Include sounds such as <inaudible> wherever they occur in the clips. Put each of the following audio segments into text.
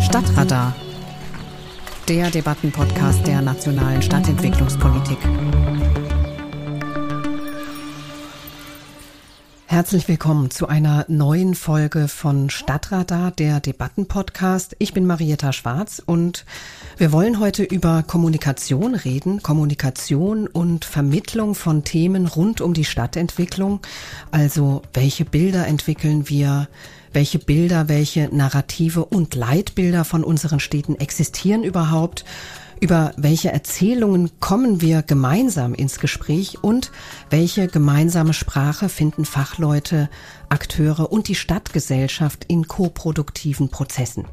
Stadtradar, der Debattenpodcast der nationalen Stadtentwicklungspolitik. Herzlich willkommen zu einer neuen Folge von Stadtradar, der Debattenpodcast. Ich bin Marietta Schwarz und wir wollen heute über Kommunikation reden, Kommunikation und Vermittlung von Themen rund um die Stadtentwicklung. Also welche Bilder entwickeln wir, welche Bilder, welche Narrative und Leitbilder von unseren Städten existieren überhaupt über welche Erzählungen kommen wir gemeinsam ins Gespräch und welche gemeinsame Sprache finden Fachleute, Akteure und die Stadtgesellschaft in koproduktiven Prozessen.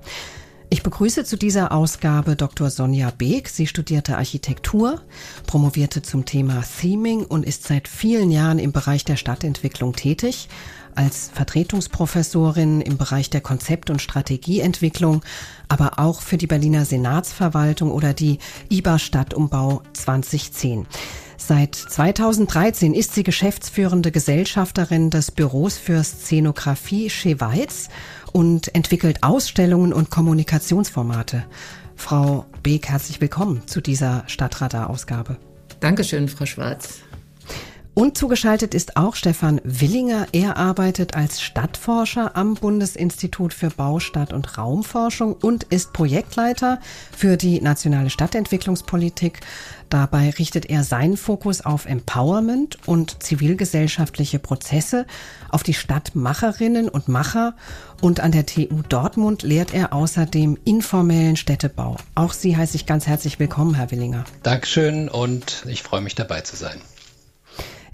Ich begrüße zu dieser Ausgabe Dr. Sonja Beek. Sie studierte Architektur, promovierte zum Thema Theming und ist seit vielen Jahren im Bereich der Stadtentwicklung tätig als Vertretungsprofessorin im Bereich der Konzept- und Strategieentwicklung, aber auch für die Berliner Senatsverwaltung oder die IBA Stadtumbau 2010. Seit 2013 ist sie geschäftsführende Gesellschafterin des Büros für Szenografie Scheweiz und entwickelt Ausstellungen und Kommunikationsformate. Frau Beek, herzlich willkommen zu dieser Stadtradar-Ausgabe. Dankeschön, Frau Schwarz. Und zugeschaltet ist auch Stefan Willinger. Er arbeitet als Stadtforscher am Bundesinstitut für Baustadt- und Raumforschung und ist Projektleiter für die nationale Stadtentwicklungspolitik. Dabei richtet er seinen Fokus auf Empowerment und zivilgesellschaftliche Prozesse, auf die Stadtmacherinnen und Macher und an der TU Dortmund lehrt er außerdem informellen Städtebau. Auch Sie heiße ich ganz herzlich willkommen, Herr Willinger. Dankeschön und ich freue mich dabei zu sein.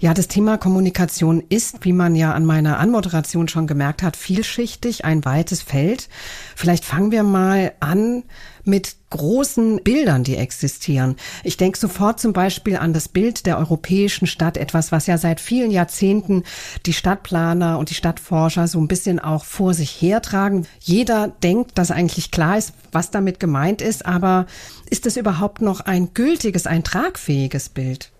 Ja, das Thema Kommunikation ist, wie man ja an meiner Anmoderation schon gemerkt hat, vielschichtig, ein weites Feld. Vielleicht fangen wir mal an mit großen Bildern, die existieren. Ich denke sofort zum Beispiel an das Bild der europäischen Stadt, etwas, was ja seit vielen Jahrzehnten die Stadtplaner und die Stadtforscher so ein bisschen auch vor sich hertragen. Jeder denkt, dass eigentlich klar ist, was damit gemeint ist, aber ist es überhaupt noch ein gültiges, ein tragfähiges Bild?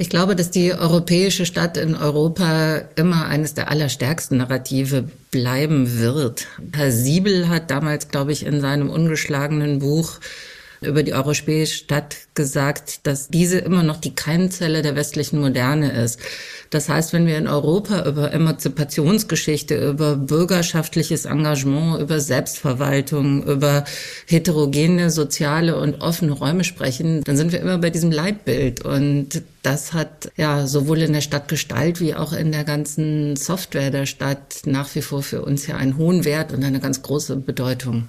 Ich glaube, dass die europäische Stadt in Europa immer eines der allerstärksten Narrative bleiben wird. Herr Siebel hat damals, glaube ich, in seinem ungeschlagenen Buch über die europäische Stadt gesagt, dass diese immer noch die Keimzelle der westlichen Moderne ist. Das heißt, wenn wir in Europa über Emanzipationsgeschichte, über bürgerschaftliches Engagement, über Selbstverwaltung, über heterogene soziale und offene Räume sprechen, dann sind wir immer bei diesem Leitbild. Und das hat ja sowohl in der Stadtgestalt wie auch in der ganzen Software der Stadt nach wie vor für uns ja einen hohen Wert und eine ganz große Bedeutung.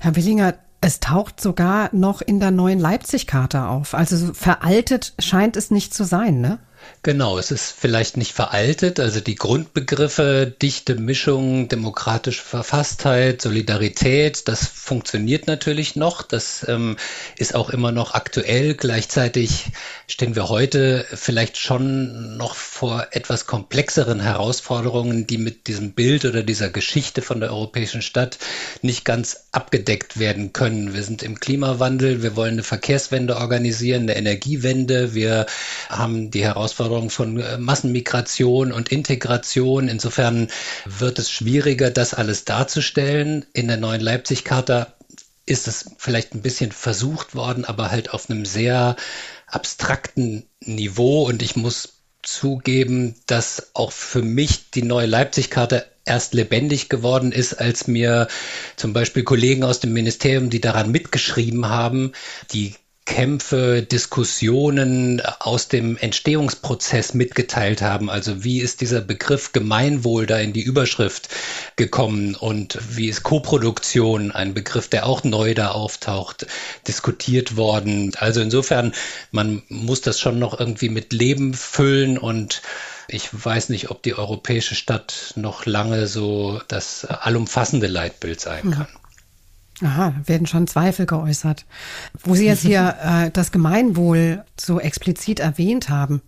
Herr Willinger, es taucht sogar noch in der neuen Leipzig-Karte auf. Also veraltet scheint es nicht zu sein, ne? Genau, es ist vielleicht nicht veraltet, also die Grundbegriffe dichte Mischung, demokratische Verfasstheit, Solidarität, das funktioniert natürlich noch, das ähm, ist auch immer noch aktuell. Gleichzeitig stehen wir heute vielleicht schon noch vor etwas komplexeren Herausforderungen, die mit diesem Bild oder dieser Geschichte von der europäischen Stadt nicht ganz abgedeckt werden können. Wir sind im Klimawandel, wir wollen eine Verkehrswende organisieren, eine Energiewende, wir haben die Herausforderungen Herausforderung von äh, Massenmigration und Integration. Insofern wird es schwieriger, das alles darzustellen. In der neuen Leipzig-Charta ist es vielleicht ein bisschen versucht worden, aber halt auf einem sehr abstrakten Niveau. Und ich muss zugeben, dass auch für mich die neue Leipzig-Karte erst lebendig geworden ist, als mir zum Beispiel Kollegen aus dem Ministerium, die daran mitgeschrieben haben, die Kämpfe, Diskussionen aus dem Entstehungsprozess mitgeteilt haben. Also wie ist dieser Begriff Gemeinwohl da in die Überschrift gekommen und wie ist Koproduktion, ein Begriff, der auch neu da auftaucht, diskutiert worden. Also insofern, man muss das schon noch irgendwie mit Leben füllen und ich weiß nicht, ob die europäische Stadt noch lange so das allumfassende Leitbild sein kann. Aha, werden schon Zweifel geäußert. Wo Sie jetzt hier <laughs> äh, das Gemeinwohl so explizit erwähnt haben,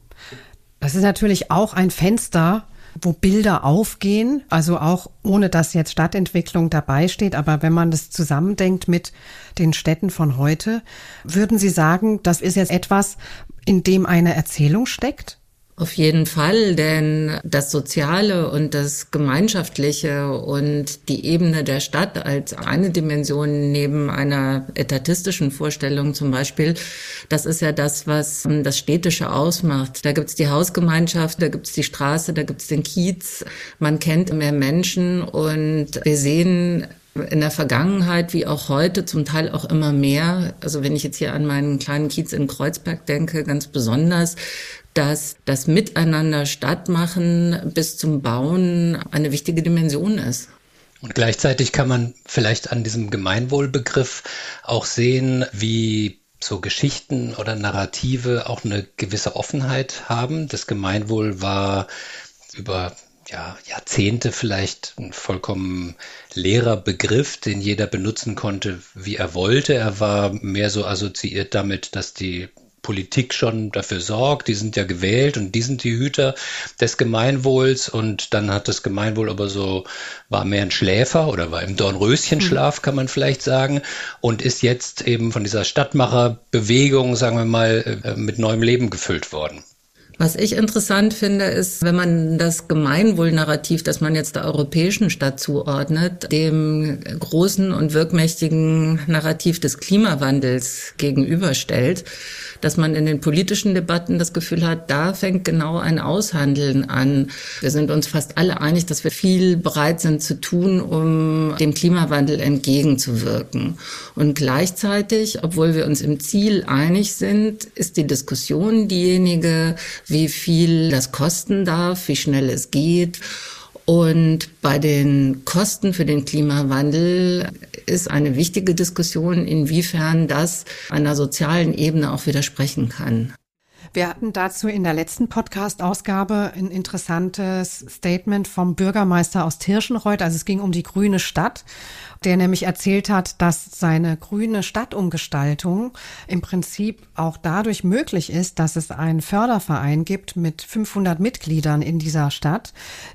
das ist natürlich auch ein Fenster, wo Bilder aufgehen, also auch ohne dass jetzt Stadtentwicklung dabei steht, aber wenn man das zusammendenkt mit den Städten von heute, würden Sie sagen, das ist jetzt etwas, in dem eine Erzählung steckt? Auf jeden Fall, denn das Soziale und das Gemeinschaftliche und die Ebene der Stadt als eine Dimension neben einer etatistischen Vorstellung zum Beispiel, das ist ja das, was das Städtische ausmacht. Da gibt's die Hausgemeinschaft, da gibt's die Straße, da gibt's den Kiez. Man kennt mehr Menschen und wir sehen in der Vergangenheit wie auch heute zum Teil auch immer mehr. Also wenn ich jetzt hier an meinen kleinen Kiez in Kreuzberg denke, ganz besonders, dass das Miteinander stattmachen bis zum Bauen eine wichtige Dimension ist. Und gleichzeitig kann man vielleicht an diesem Gemeinwohlbegriff auch sehen, wie so Geschichten oder Narrative auch eine gewisse Offenheit haben. Das Gemeinwohl war über ja, Jahrzehnte vielleicht ein vollkommen leerer Begriff, den jeder benutzen konnte, wie er wollte. Er war mehr so assoziiert damit, dass die Politik schon dafür sorgt, die sind ja gewählt und die sind die Hüter des Gemeinwohls und dann hat das Gemeinwohl aber so, war mehr ein Schläfer oder war im Dornröschenschlaf, kann man vielleicht sagen, und ist jetzt eben von dieser Stadtmacherbewegung, sagen wir mal, äh, mit neuem Leben gefüllt worden. Was ich interessant finde, ist, wenn man das Gemeinwohlnarrativ, das man jetzt der europäischen Stadt zuordnet, dem großen und wirkmächtigen Narrativ des Klimawandels gegenüberstellt, dass man in den politischen Debatten das Gefühl hat, da fängt genau ein Aushandeln an. Wir sind uns fast alle einig, dass wir viel bereit sind zu tun, um dem Klimawandel entgegenzuwirken. Und gleichzeitig, obwohl wir uns im Ziel einig sind, ist die Diskussion diejenige, wie viel das kosten darf, wie schnell es geht. Und bei den Kosten für den Klimawandel ist eine wichtige Diskussion, inwiefern das einer sozialen Ebene auch widersprechen kann. Wir hatten dazu in der letzten Podcast-Ausgabe ein interessantes Statement vom Bürgermeister aus Tirschenreuth. Also es ging um die grüne Stadt der nämlich erzählt hat, dass seine grüne Stadtumgestaltung im Prinzip auch dadurch möglich ist, dass es einen Förderverein gibt mit 500 Mitgliedern in dieser Stadt,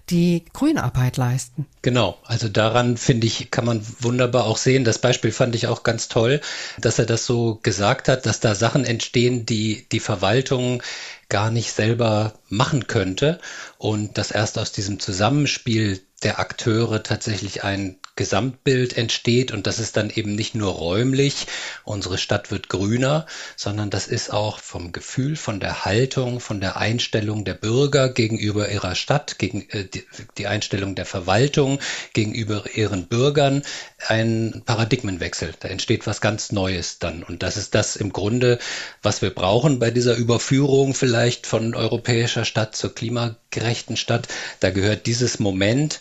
die Grünarbeit leisten. Genau, also daran finde ich, kann man wunderbar auch sehen. Das Beispiel fand ich auch ganz toll, dass er das so gesagt hat, dass da Sachen entstehen, die die Verwaltung gar nicht selber machen könnte und dass erst aus diesem Zusammenspiel der Akteure tatsächlich ein Gesamtbild entsteht und das ist dann eben nicht nur räumlich, unsere Stadt wird grüner, sondern das ist auch vom Gefühl, von der Haltung, von der Einstellung der Bürger gegenüber ihrer Stadt, gegen äh, die, die Einstellung der Verwaltung gegenüber ihren Bürgern ein Paradigmenwechsel. Da entsteht was ganz Neues dann und das ist das im Grunde, was wir brauchen bei dieser Überführung vielleicht von europäischer Stadt zur klimagerechten Stadt. Da gehört dieses Moment,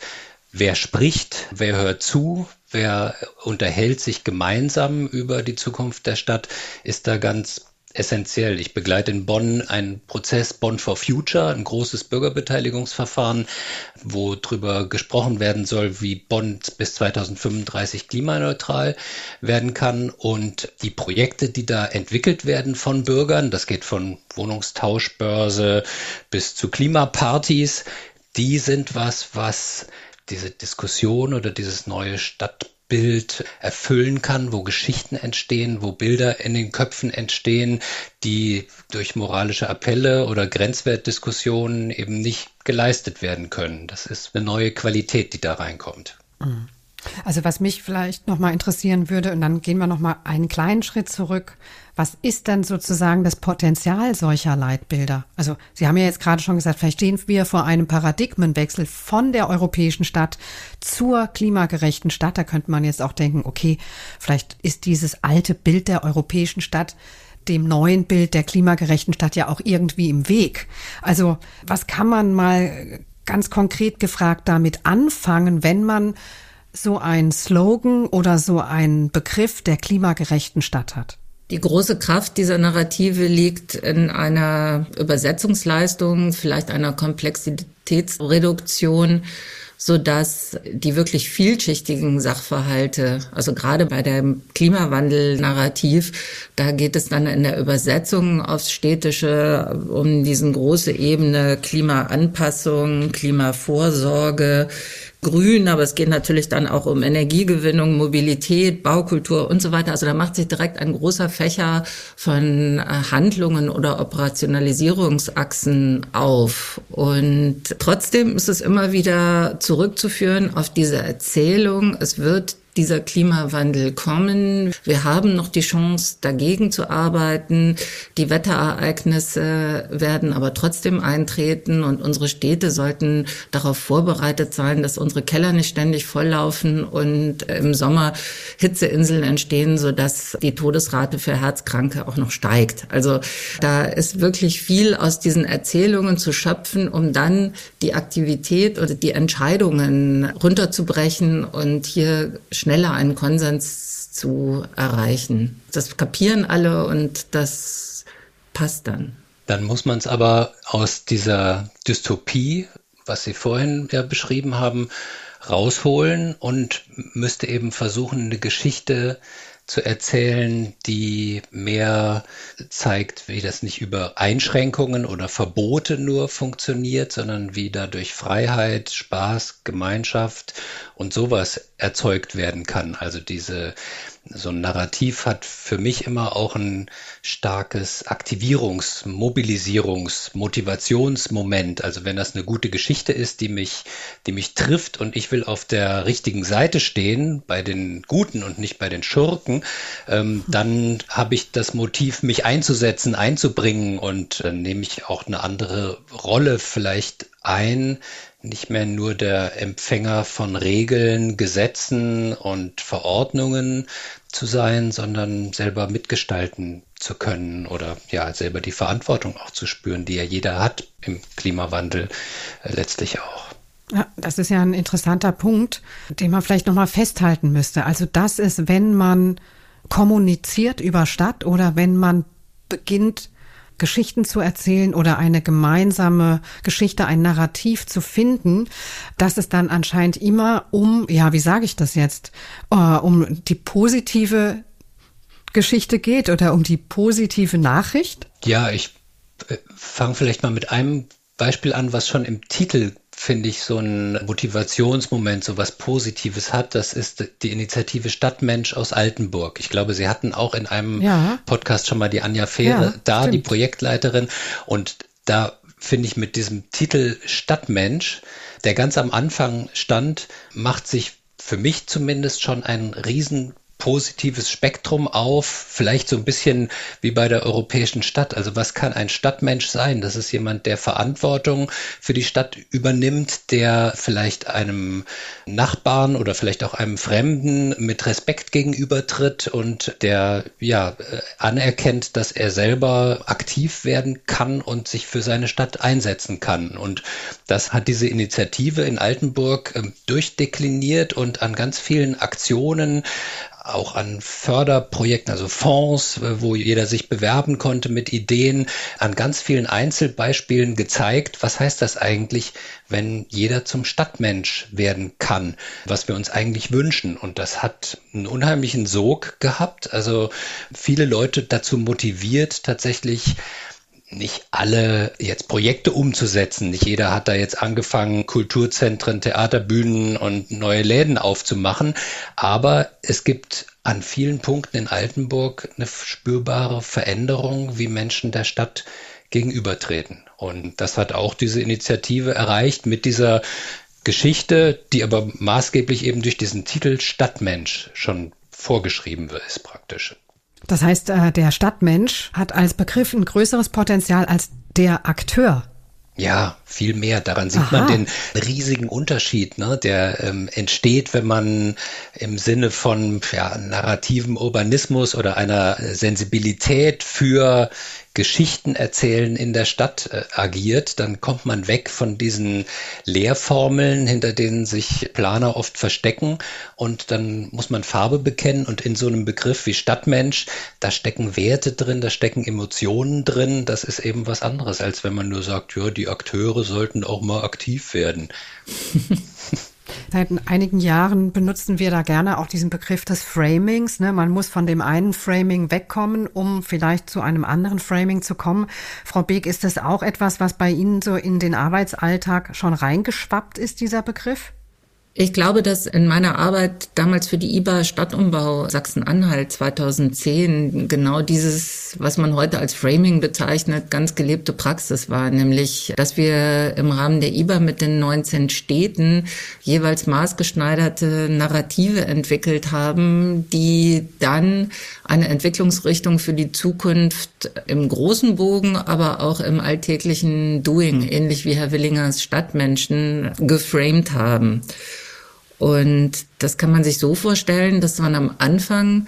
wer spricht, wer hört zu, wer unterhält sich gemeinsam über die Zukunft der Stadt, ist da ganz essentiell. Ich begleite in Bonn einen Prozess Bonn for Future, ein großes Bürgerbeteiligungsverfahren, wo darüber gesprochen werden soll, wie Bonn bis 2035 klimaneutral werden kann. Und die Projekte, die da entwickelt werden von Bürgern, das geht von Wohnungstauschbörse bis zu Klimapartys, die sind was, was diese Diskussion oder dieses neue Stadtbild erfüllen kann, wo Geschichten entstehen, wo Bilder in den Köpfen entstehen, die durch moralische Appelle oder Grenzwertdiskussionen eben nicht geleistet werden können. Das ist eine neue Qualität, die da reinkommt. Mhm. Also was mich vielleicht nochmal interessieren würde, und dann gehen wir nochmal einen kleinen Schritt zurück. Was ist denn sozusagen das Potenzial solcher Leitbilder? Also Sie haben ja jetzt gerade schon gesagt, vielleicht stehen wir vor einem Paradigmenwechsel von der europäischen Stadt zur klimagerechten Stadt. Da könnte man jetzt auch denken, okay, vielleicht ist dieses alte Bild der europäischen Stadt dem neuen Bild der klimagerechten Stadt ja auch irgendwie im Weg. Also was kann man mal ganz konkret gefragt damit anfangen, wenn man so ein Slogan oder so ein Begriff der klimagerechten Stadt hat? Die große Kraft dieser Narrative liegt in einer Übersetzungsleistung, vielleicht einer Komplexitätsreduktion, so dass die wirklich vielschichtigen Sachverhalte, also gerade bei dem Klimawandel-Narrativ, da geht es dann in der Übersetzung aufs Städtische um diesen große Ebene Klimaanpassung, Klimavorsorge, grün, aber es geht natürlich dann auch um Energiegewinnung, Mobilität, Baukultur und so weiter. Also da macht sich direkt ein großer Fächer von äh, Handlungen oder Operationalisierungsachsen auf. Und trotzdem ist es immer wieder zurückzuführen auf diese Erzählung, es wird dieser Klimawandel kommen. Wir haben noch die Chance, dagegen zu arbeiten. Die Wetterereignisse werden aber trotzdem eintreten und unsere Städte sollten darauf vorbereitet sein, dass unsere Keller nicht ständig volllaufen und im Sommer Hitzeinseln entstehen, sodass die Todesrate für Herzkranke auch noch steigt. Also da ist wirklich viel aus diesen Erzählungen zu schöpfen, um dann die Aktivität oder die Entscheidungen runterzubrechen und hier schneller einen Konsens zu erreichen. Das kapieren alle und das passt dann. Dann muss man es aber aus dieser Dystopie, was Sie vorhin ja beschrieben haben, rausholen und müsste eben versuchen, eine Geschichte zu erzählen, die mehr zeigt, wie das nicht über Einschränkungen oder Verbote nur funktioniert, sondern wie dadurch Freiheit, Spaß, Gemeinschaft und sowas erzeugt werden kann. Also diese so ein Narrativ hat für mich immer auch ein starkes Aktivierungs-, Mobilisierungs-, Motivationsmoment. Also wenn das eine gute Geschichte ist, die mich, die mich trifft und ich will auf der richtigen Seite stehen, bei den Guten und nicht bei den Schurken, ähm, dann habe ich das Motiv, mich einzusetzen, einzubringen und äh, nehme ich auch eine andere Rolle vielleicht ein, nicht mehr nur der Empfänger von Regeln, Gesetzen und Verordnungen zu sein, sondern selber mitgestalten zu können oder ja selber die Verantwortung auch zu spüren, die ja jeder hat im Klimawandel äh, letztlich auch. Ja, das ist ja ein interessanter Punkt, den man vielleicht noch mal festhalten müsste. Also das ist, wenn man kommuniziert über Stadt oder wenn man beginnt Geschichten zu erzählen oder eine gemeinsame Geschichte, ein Narrativ zu finden, dass es dann anscheinend immer um, ja, wie sage ich das jetzt, uh, um die positive Geschichte geht oder um die positive Nachricht? Ja, ich äh, fange vielleicht mal mit einem Beispiel an, was schon im Titel finde ich, so ein Motivationsmoment, so was Positives hat. Das ist die Initiative Stadtmensch aus Altenburg. Ich glaube, Sie hatten auch in einem ja. Podcast schon mal die Anja Fähre ja, da, stimmt. die Projektleiterin. Und da finde ich mit diesem Titel Stadtmensch, der ganz am Anfang stand, macht sich für mich zumindest schon ein riesen positives Spektrum auf, vielleicht so ein bisschen wie bei der europäischen Stadt. Also was kann ein Stadtmensch sein? Das ist jemand, der Verantwortung für die Stadt übernimmt, der vielleicht einem Nachbarn oder vielleicht auch einem Fremden mit Respekt gegenübertritt und der ja äh, anerkennt, dass er selber aktiv werden kann und sich für seine Stadt einsetzen kann. Und das hat diese Initiative in Altenburg ähm, durchdekliniert und an ganz vielen Aktionen auch an Förderprojekten, also Fonds, wo jeder sich bewerben konnte mit Ideen, an ganz vielen Einzelbeispielen gezeigt, was heißt das eigentlich, wenn jeder zum Stadtmensch werden kann, was wir uns eigentlich wünschen. Und das hat einen unheimlichen Sog gehabt, also viele Leute dazu motiviert, tatsächlich nicht alle jetzt Projekte umzusetzen. Nicht jeder hat da jetzt angefangen, Kulturzentren, Theaterbühnen und neue Läden aufzumachen. Aber es gibt an vielen Punkten in Altenburg eine spürbare Veränderung, wie Menschen der Stadt gegenübertreten. Und das hat auch diese Initiative erreicht mit dieser Geschichte, die aber maßgeblich eben durch diesen Titel Stadtmensch schon vorgeschrieben ist praktisch. Das heißt, äh, der Stadtmensch hat als Begriff ein größeres Potenzial als der Akteur. Ja, viel mehr. Daran sieht Aha. man den riesigen Unterschied, ne, der ähm, entsteht, wenn man im Sinne von ja, narrativen Urbanismus oder einer Sensibilität für Geschichten erzählen in der Stadt äh, agiert, dann kommt man weg von diesen Lehrformeln, hinter denen sich Planer oft verstecken. Und dann muss man Farbe bekennen. Und in so einem Begriff wie Stadtmensch, da stecken Werte drin, da stecken Emotionen drin, das ist eben was anderes, als wenn man nur sagt, ja, die Akteure sollten auch mal aktiv werden. <laughs> Seit einigen Jahren benutzen wir da gerne auch diesen Begriff des Framings. Ne? Man muss von dem einen Framing wegkommen, um vielleicht zu einem anderen Framing zu kommen. Frau Beek, ist das auch etwas, was bei Ihnen so in den Arbeitsalltag schon reingeschwappt ist, dieser Begriff? Ich glaube, dass in meiner Arbeit damals für die IBA Stadtumbau Sachsen-Anhalt 2010 genau dieses, was man heute als Framing bezeichnet, ganz gelebte Praxis war, nämlich, dass wir im Rahmen der IBA mit den 19 Städten jeweils maßgeschneiderte Narrative entwickelt haben, die dann eine Entwicklungsrichtung für die Zukunft im großen Bogen, aber auch im alltäglichen Doing, ähnlich wie Herr Willingers Stadtmenschen, geframed haben. Und das kann man sich so vorstellen, dass man am Anfang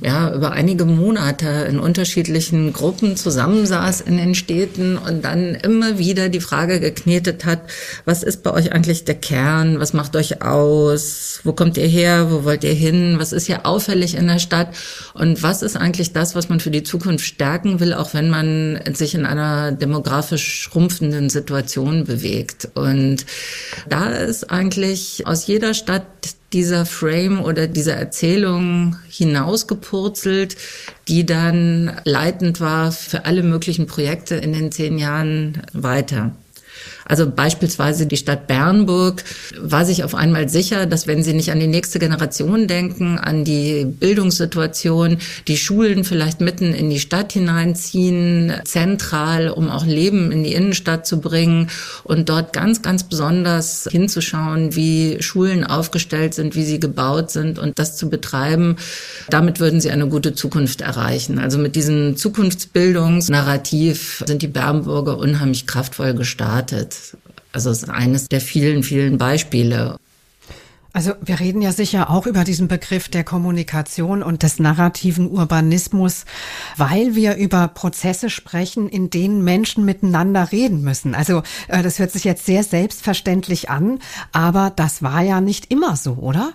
ja, über einige Monate in unterschiedlichen Gruppen zusammensaß in den Städten und dann immer wieder die Frage geknetet hat, was ist bei euch eigentlich der Kern? Was macht euch aus? Wo kommt ihr her? Wo wollt ihr hin? Was ist hier auffällig in der Stadt? Und was ist eigentlich das, was man für die Zukunft stärken will, auch wenn man sich in einer demografisch schrumpfenden Situation bewegt? Und da ist eigentlich aus jeder Stadt dieser Frame oder diese Erzählung hinausgepurzelt, die dann leitend war für alle möglichen Projekte in den zehn Jahren weiter. Also beispielsweise die Stadt Bernburg war sich auf einmal sicher, dass wenn sie nicht an die nächste Generation denken, an die Bildungssituation, die Schulen vielleicht mitten in die Stadt hineinziehen, zentral, um auch Leben in die Innenstadt zu bringen und dort ganz, ganz besonders hinzuschauen, wie Schulen aufgestellt sind, wie sie gebaut sind und das zu betreiben. Damit würden sie eine gute Zukunft erreichen. Also mit diesem Zukunftsbildungsnarrativ sind die Bernburger unheimlich kraftvoll gestartet. Also es ist eines der vielen, vielen Beispiele. Also wir reden ja sicher auch über diesen Begriff der Kommunikation und des narrativen Urbanismus, weil wir über Prozesse sprechen, in denen Menschen miteinander reden müssen. Also äh, das hört sich jetzt sehr selbstverständlich an, aber das war ja nicht immer so, oder?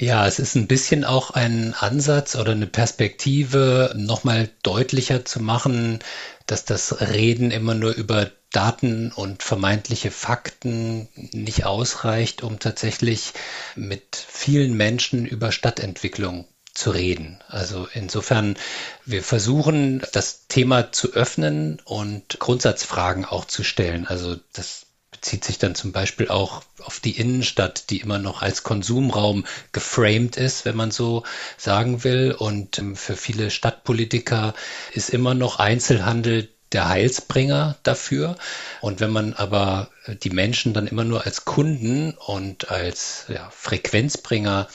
Ja, es ist ein bisschen auch ein Ansatz oder eine Perspektive, nochmal deutlicher zu machen, dass das Reden immer nur über Daten und vermeintliche Fakten nicht ausreicht, um tatsächlich mit vielen Menschen über Stadtentwicklung zu reden. Also insofern, wir versuchen, das Thema zu öffnen und Grundsatzfragen auch zu stellen. Also das bezieht sich dann zum Beispiel auch auf die Innenstadt, die immer noch als Konsumraum geframed ist, wenn man so sagen will. Und ähm, für viele Stadtpolitiker ist immer noch Einzelhandel der Heilsbringer dafür. Und wenn man aber die Menschen dann immer nur als Kunden und als ja, Frequenzbringer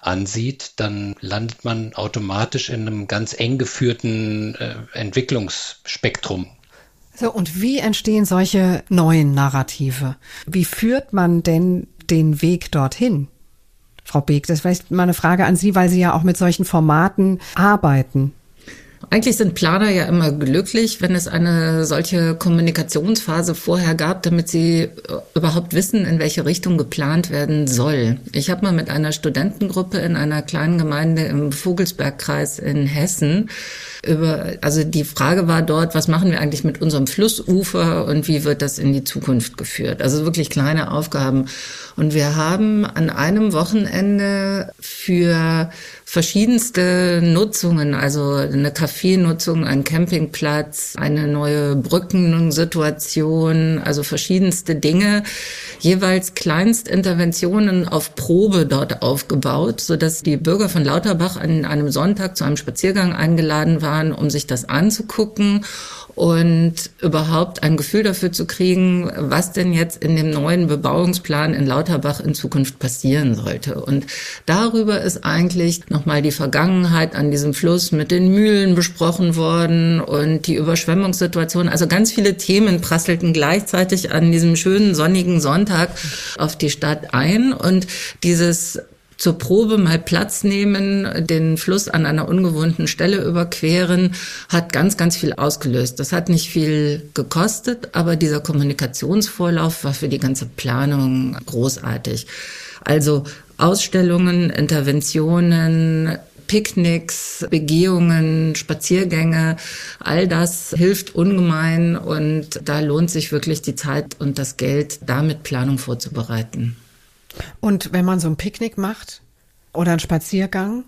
ansieht, dann landet man automatisch in einem ganz eng geführten äh, Entwicklungsspektrum. So, und wie entstehen solche neuen Narrative? Wie führt man denn den Weg dorthin? Frau Beek, das ist vielleicht mal eine Frage an Sie, weil Sie ja auch mit solchen Formaten arbeiten. Eigentlich sind Planer ja immer glücklich, wenn es eine solche Kommunikationsphase vorher gab, damit sie äh, überhaupt wissen, in welche Richtung geplant werden soll. Ich habe mal mit einer Studentengruppe in einer kleinen Gemeinde im Vogelsbergkreis in Hessen über, also die Frage war dort, was machen wir eigentlich mit unserem Flussufer und wie wird das in die Zukunft geführt? Also wirklich kleine Aufgaben. Und wir haben an einem Wochenende für verschiedenste Nutzungen, also eine Kaffeenutzung, ein Campingplatz, eine neue Brückensituation, also verschiedenste Dinge, jeweils Kleinstinterventionen auf Probe dort aufgebaut, so dass die Bürger von Lauterbach an einem Sonntag zu einem Spaziergang eingeladen waren, um sich das anzugucken und überhaupt ein Gefühl dafür zu kriegen, was denn jetzt in dem neuen Bebauungsplan in Lauterbach in Zukunft passieren sollte. Und darüber ist eigentlich nochmal die Vergangenheit an diesem Fluss mit den Mühlen besprochen worden und die Überschwemmungssituation. Also ganz viele Themen prasselten gleichzeitig an diesem schönen sonnigen Sonntag auf die Stadt ein und dieses zur Probe mal Platz nehmen, den Fluss an einer ungewohnten Stelle überqueren, hat ganz, ganz viel ausgelöst. Das hat nicht viel gekostet, aber dieser Kommunikationsvorlauf war für die ganze Planung großartig. Also Ausstellungen, Interventionen, Picknicks, Begehungen, Spaziergänge, all das hilft ungemein und da lohnt sich wirklich die Zeit und das Geld, damit Planung vorzubereiten. Und wenn man so ein Picknick macht oder einen Spaziergang,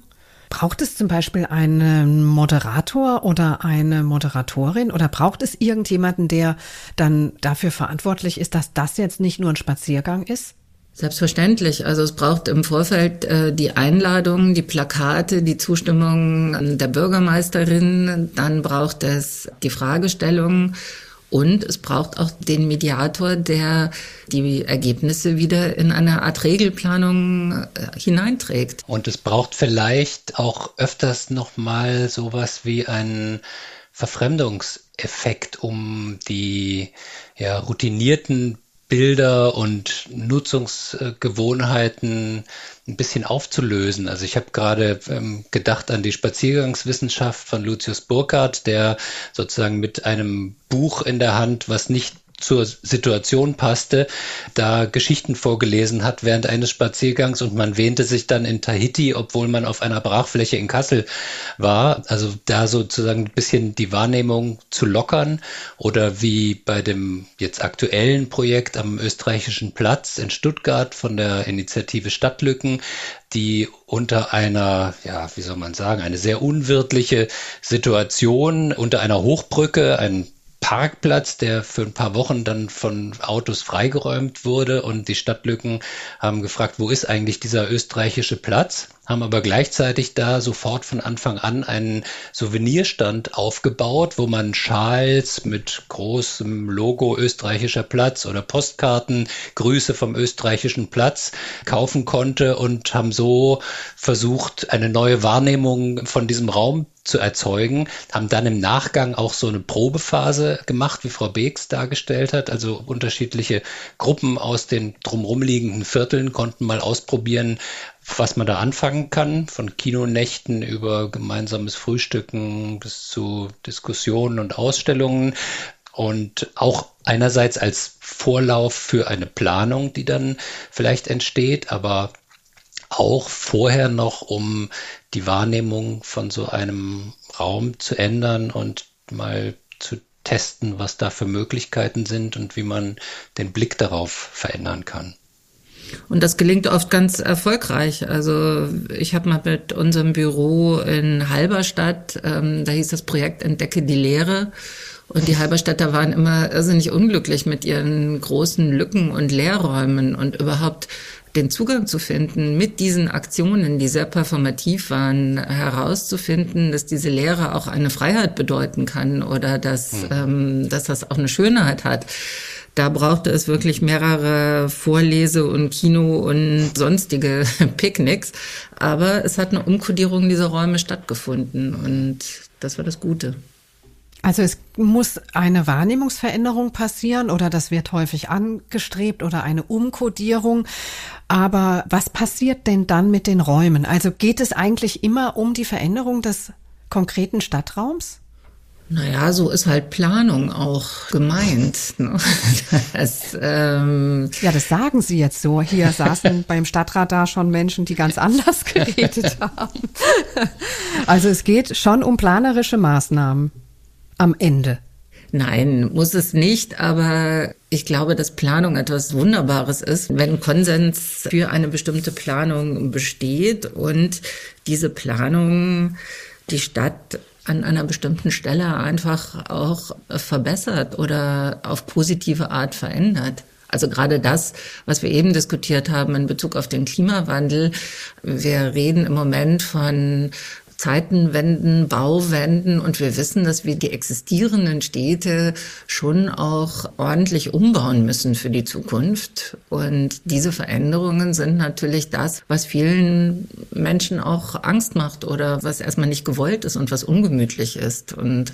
braucht es zum Beispiel einen Moderator oder eine Moderatorin oder braucht es irgendjemanden, der dann dafür verantwortlich ist, dass das jetzt nicht nur ein Spaziergang ist? Selbstverständlich. Also es braucht im Vorfeld äh, die Einladung, die Plakate, die Zustimmung der Bürgermeisterin. Dann braucht es die Fragestellung und es braucht auch den Mediator, der die Ergebnisse wieder in eine Art Regelplanung äh, hineinträgt. Und es braucht vielleicht auch öfters nochmal sowas wie einen Verfremdungseffekt, um die ja, routinierten Bilder und Nutzungsgewohnheiten ein bisschen aufzulösen. Also ich habe gerade ähm, gedacht an die Spaziergangswissenschaft von Lucius Burkhardt, der sozusagen mit einem Buch in der Hand, was nicht zur Situation passte, da Geschichten vorgelesen hat während eines Spaziergangs und man wähnte sich dann in Tahiti, obwohl man auf einer Brachfläche in Kassel war. Also da sozusagen ein bisschen die Wahrnehmung zu lockern oder wie bei dem jetzt aktuellen Projekt am österreichischen Platz in Stuttgart von der Initiative Stadtlücken, die unter einer, ja, wie soll man sagen, eine sehr unwirtliche Situation unter einer Hochbrücke, ein Parkplatz, der für ein paar Wochen dann von Autos freigeräumt wurde und die Stadtlücken haben gefragt, wo ist eigentlich dieser österreichische Platz? Haben aber gleichzeitig da sofort von Anfang an einen Souvenirstand aufgebaut, wo man Schals mit großem Logo österreichischer Platz oder Postkarten, Grüße vom österreichischen Platz kaufen konnte und haben so versucht, eine neue Wahrnehmung von diesem Raum zu erzeugen, haben dann im Nachgang auch so eine Probephase gemacht, wie Frau Beeks dargestellt hat. Also unterschiedliche Gruppen aus den drumherum liegenden Vierteln konnten mal ausprobieren, was man da anfangen kann, von Kinonächten über gemeinsames Frühstücken bis zu Diskussionen und Ausstellungen und auch einerseits als Vorlauf für eine Planung, die dann vielleicht entsteht, aber auch vorher noch, um die Wahrnehmung von so einem Raum zu ändern und mal zu testen, was da für Möglichkeiten sind und wie man den Blick darauf verändern kann. Und das gelingt oft ganz erfolgreich. Also ich habe mal mit unserem Büro in Halberstadt, ähm, da hieß das Projekt Entdecke die Lehre. Und die Halberstädter waren immer irrsinnig unglücklich mit ihren großen Lücken und Leerräumen und überhaupt den Zugang zu finden, mit diesen Aktionen, die sehr performativ waren, herauszufinden, dass diese Lehre auch eine Freiheit bedeuten kann oder dass, mhm. ähm, dass das auch eine Schönheit hat. Da brauchte es wirklich mehrere Vorlese- und Kino- und sonstige <laughs> Picknicks. Aber es hat eine Umkodierung dieser Räume stattgefunden und das war das Gute. Also es muss eine Wahrnehmungsveränderung passieren oder das wird häufig angestrebt oder eine Umkodierung. Aber was passiert denn dann mit den Räumen? Also geht es eigentlich immer um die Veränderung des konkreten Stadtraums? Naja, so ist halt Planung auch gemeint. Ne? <laughs> Das, ähm ja, das sagen Sie jetzt so. Hier saßen <laughs> beim Stadtrat da schon Menschen, die ganz anders <laughs> geredet haben. Also es geht schon um planerische Maßnahmen am Ende. Nein, muss es nicht, aber ich glaube, dass Planung etwas Wunderbares ist, wenn Konsens für eine bestimmte Planung besteht und diese Planung die Stadt an einer bestimmten Stelle einfach auch verbessert oder auf positive Art verändert. Also gerade das, was wir eben diskutiert haben in Bezug auf den Klimawandel. Wir reden im Moment von Zeitenwenden, Bauwenden und wir wissen, dass wir die existierenden Städte schon auch ordentlich umbauen müssen für die Zukunft. Und diese Veränderungen sind natürlich das, was vielen Menschen auch Angst macht oder was erstmal nicht gewollt ist und was ungemütlich ist. Und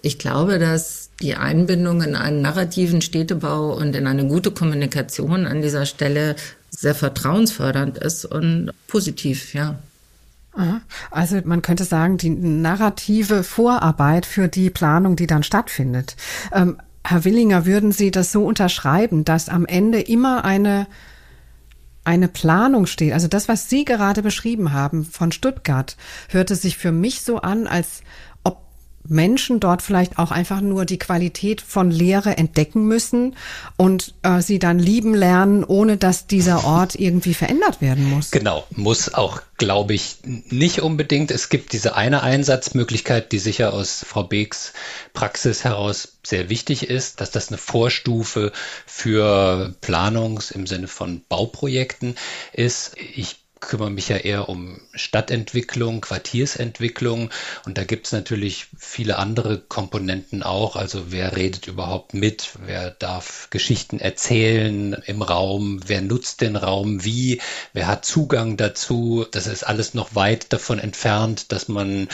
ich glaube, dass die Einbindung in einen narrativen Städtebau und in eine gute Kommunikation an dieser Stelle sehr vertrauensfördernd ist und positiv, ja. Also man könnte sagen, die narrative Vorarbeit für die Planung, die dann stattfindet. Ähm, Herr Willinger, würden Sie das so unterschreiben, dass am Ende immer eine eine Planung steht. Also das, was Sie gerade beschrieben haben von Stuttgart, hörte sich für mich so an, als Menschen dort vielleicht auch einfach nur die Qualität von Lehre entdecken müssen und äh, sie dann lieben lernen, ohne dass dieser Ort irgendwie verändert werden muss. Genau, muss auch, glaube ich, nicht unbedingt. Es gibt diese eine Einsatzmöglichkeit, die sicher aus Frau Beeks Praxis heraus sehr wichtig ist, dass das eine Vorstufe für Planungs im Sinne von Bauprojekten ist. Ich kümmere mich ja eher um Stadtentwicklung, Quartiersentwicklung. Und da gibt es natürlich viele andere Komponenten auch. Also wer redet überhaupt mit, wer darf Geschichten erzählen im Raum, wer nutzt den Raum? Wie, wer hat Zugang dazu. Das ist alles noch weit davon entfernt, dass man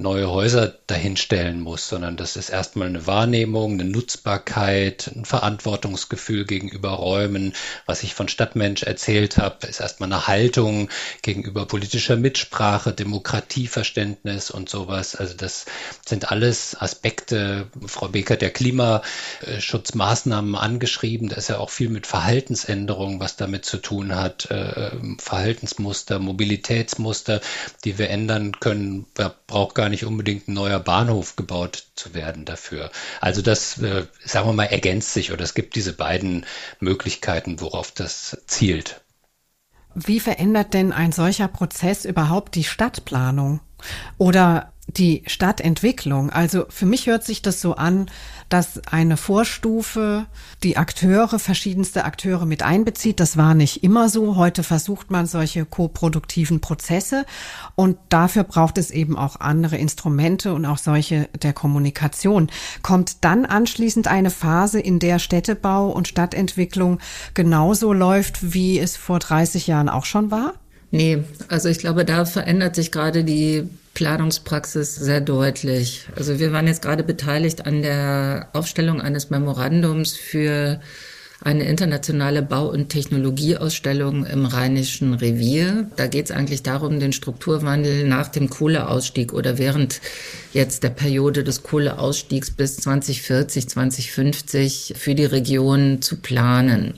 neue Häuser dahinstellen muss, sondern das ist erstmal eine Wahrnehmung, eine Nutzbarkeit, ein Verantwortungsgefühl gegenüber Räumen. Was ich von Stadtmensch erzählt habe, ist erstmal eine Haltung gegenüber politischer Mitsprache, Demokratieverständnis und sowas. Also das sind alles Aspekte. Frau Becker der Klimaschutzmaßnahmen angeschrieben. Da ist ja auch viel mit Verhaltensänderungen, was damit zu tun hat. Äh, Verhaltensmuster, Mobilitätsmuster, die wir ändern können. Da braucht gar nicht unbedingt ein neuer Bahnhof gebaut zu werden dafür. Also das, äh, sagen wir mal, ergänzt sich oder es gibt diese beiden Möglichkeiten, worauf das zielt. Wie verändert denn ein solcher Prozess überhaupt die Stadtplanung? Oder die Stadtentwicklung. Also für mich hört sich das so an, dass eine Vorstufe die Akteure, verschiedenste Akteure mit einbezieht. Das war nicht immer so. Heute versucht man solche koproduktiven Prozesse und dafür braucht es eben auch andere Instrumente und auch solche der Kommunikation. Kommt dann anschließend eine Phase, in der Städtebau und Stadtentwicklung genauso läuft, wie es vor 30 Jahren auch schon war? Nee, also ich glaube, da verändert sich gerade die Planungspraxis sehr deutlich. Also wir waren jetzt gerade beteiligt an der Aufstellung eines Memorandums für eine internationale Bau- und Technologieausstellung im Rheinischen Revier. Da geht es eigentlich darum, den Strukturwandel nach dem Kohleausstieg oder während jetzt der Periode des Kohleausstiegs bis 2040, 2050 für die Region zu planen.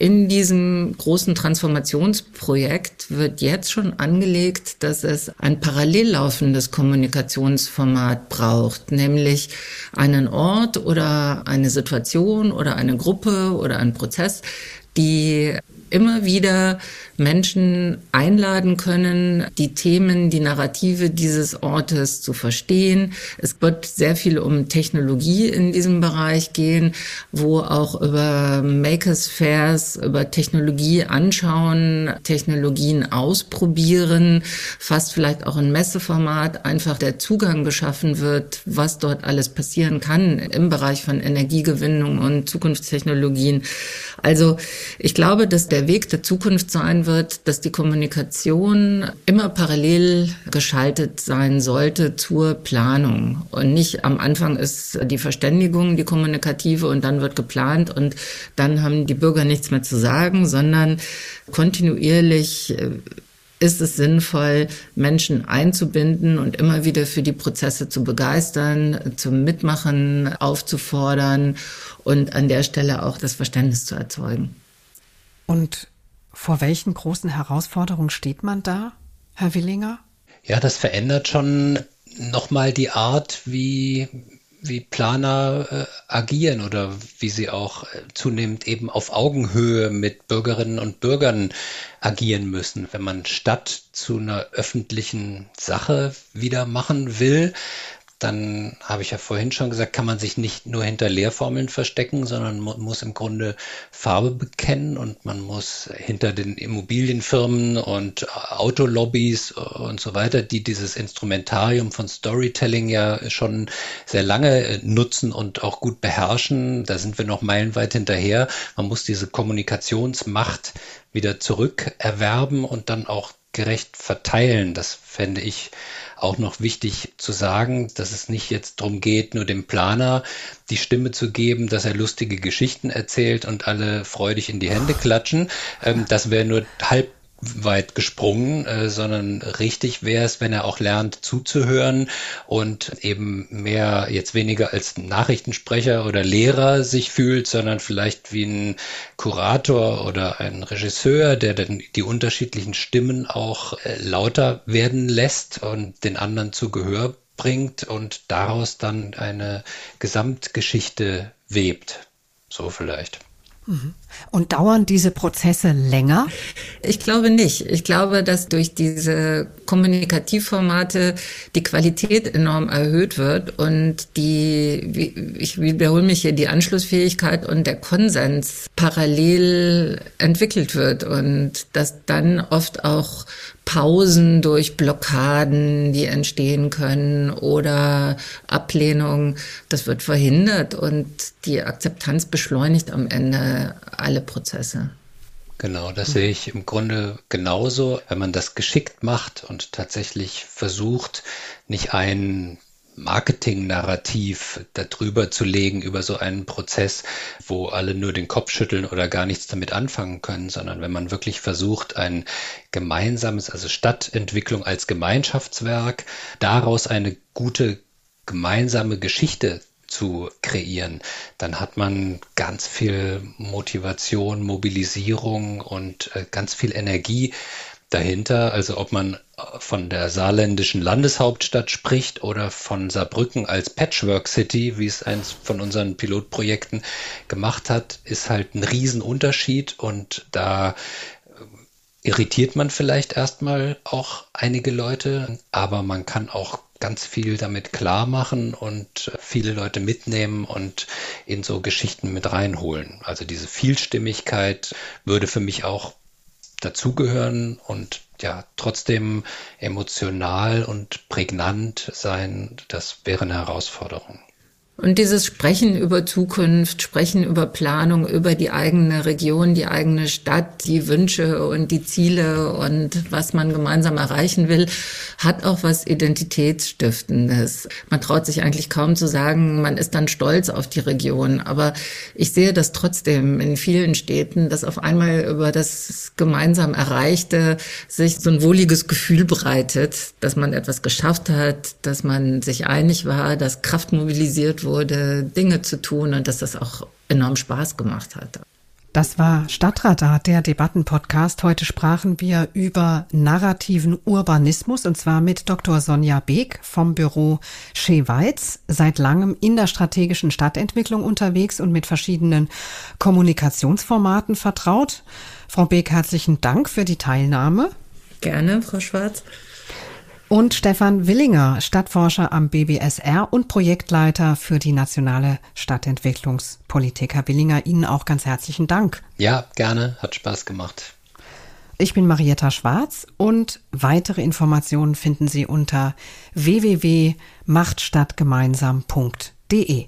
In diesem großen Transformationsprojekt wird jetzt schon angelegt, dass es ein parallel laufendes Kommunikationsformat braucht, nämlich einen Ort oder eine Situation oder eine Gruppe oder einen Prozess, die immer wieder Menschen einladen können, die Themen, die Narrative dieses Ortes zu verstehen. Es wird sehr viel um Technologie in diesem Bereich gehen, wo auch über Makers Fairs, über Technologie anschauen, Technologien ausprobieren, fast vielleicht auch in Messeformat einfach der Zugang geschaffen wird, was dort alles passieren kann im Bereich von Energiegewinnung und Zukunftstechnologien. Also ich glaube, dass der Weg der Zukunft sein wird, wird, dass die Kommunikation immer parallel geschaltet sein sollte zur Planung. Und nicht am Anfang ist die Verständigung die kommunikative und dann wird geplant und dann haben die Bürger nichts mehr zu sagen, sondern kontinuierlich äh, ist es sinnvoll, Menschen einzubinden und immer wieder für die Prozesse zu begeistern, zum Mitmachen aufzufordern und an der Stelle auch das Verständnis zu erzeugen. Und vor welchen großen Herausforderungen steht man da, Herr Willinger? Ja, das verändert schon nochmal die Art, wie, wie Planer äh, agieren oder wie sie auch äh, zunehmend eben auf Augenhöhe mit Bürgerinnen und Bürgern agieren müssen. Wenn man Stadt zu einer öffentlichen Sache wieder machen will, dann habe ich ja vorhin schon gesagt, kann man sich nicht nur hinter Lehrformeln verstecken, sondern muss im Grunde Farbe bekennen und man muss hinter den Immobilienfirmen und Autolobbys und so weiter, die dieses Instrumentarium von Storytelling ja schon sehr lange äh, nutzen und auch gut beherrschen, da sind wir noch meilenweit hinterher. Man muss diese Kommunikationsmacht wieder zurückerwerben und dann auch gerecht verteilen. Das fände ich auch noch wichtig zu sagen, dass es nicht jetzt darum geht, nur dem Planer die Stimme zu geben, dass er lustige Geschichten erzählt und alle freudig in die Hände klatschen. Ähm, das wäre nur halb weit gesprungen, äh, sondern richtig wäre es, wenn er auch lernt zuzuhören und eben mehr jetzt weniger als Nachrichtensprecher oder Lehrer sich fühlt, sondern vielleicht wie ein Kurator oder ein Regisseur, der dann die unterschiedlichen Stimmen auch äh, lauter werden lässt und den anderen zu Gehör bringt und daraus dann eine Gesamtgeschichte webt. So vielleicht. Und dauern diese Prozesse länger? Ich glaube nicht. Ich glaube, dass durch diese Kommunikativformate die Qualität enorm erhöht wird und die, ich wiederhole mich hier, die Anschlussfähigkeit und der Konsens parallel entwickelt wird und dass dann oft auch Pausen durch Blockaden, die entstehen können oder Ablehnung, das wird verhindert und die Akzeptanz beschleunigt am Ende alle Prozesse. Genau, das sehe ich im Grunde genauso, wenn man das geschickt macht und tatsächlich versucht, nicht ein Marketing-Narrativ darüber zu legen über so einen Prozess, wo alle nur den Kopf schütteln oder gar nichts damit anfangen können, sondern wenn man wirklich versucht, ein gemeinsames, also Stadtentwicklung als Gemeinschaftswerk, daraus eine gute gemeinsame Geschichte zu kreieren, dann hat man ganz viel Motivation, Mobilisierung und äh, ganz viel Energie dahinter. Also ob man von der saarländischen Landeshauptstadt spricht oder von Saarbrücken als Patchwork City, wie es eins von unseren Pilotprojekten gemacht hat, ist halt ein Riesenunterschied und da irritiert man vielleicht erstmal auch einige Leute, aber man kann auch ganz viel damit klar machen und viele Leute mitnehmen und in so Geschichten mit reinholen. Also diese Vielstimmigkeit würde für mich auch dazugehören und ja trotzdem emotional und prägnant sein, das wäre eine Herausforderung. Und dieses Sprechen über Zukunft, Sprechen über Planung, über die eigene Region, die eigene Stadt, die Wünsche und die Ziele und was man gemeinsam erreichen will, hat auch was Identitätsstiftendes. Man traut sich eigentlich kaum zu sagen, man ist dann stolz auf die Region. Aber ich sehe das trotzdem in vielen Städten, dass auf einmal über das gemeinsam Erreichte sich so ein wohliges Gefühl breitet, dass man etwas geschafft hat, dass man sich einig war, dass Kraft mobilisiert wurde wurde, Dinge zu tun und dass das auch enorm Spaß gemacht hat. Das war Stadtradar, der Debattenpodcast. Heute sprachen wir über narrativen Urbanismus und zwar mit Dr. Sonja Beek vom Büro Scheweiz, seit langem in der strategischen Stadtentwicklung unterwegs und mit verschiedenen Kommunikationsformaten vertraut. Frau Beek, herzlichen Dank für die Teilnahme. Gerne, Frau Schwarz und Stefan Willinger, Stadtforscher am BBSR und Projektleiter für die nationale Stadtentwicklungspolitik. Herr Willinger, Ihnen auch ganz herzlichen Dank. Ja, gerne, hat Spaß gemacht. Ich bin Marietta Schwarz und weitere Informationen finden Sie unter www.machtstadtgemeinsam.de.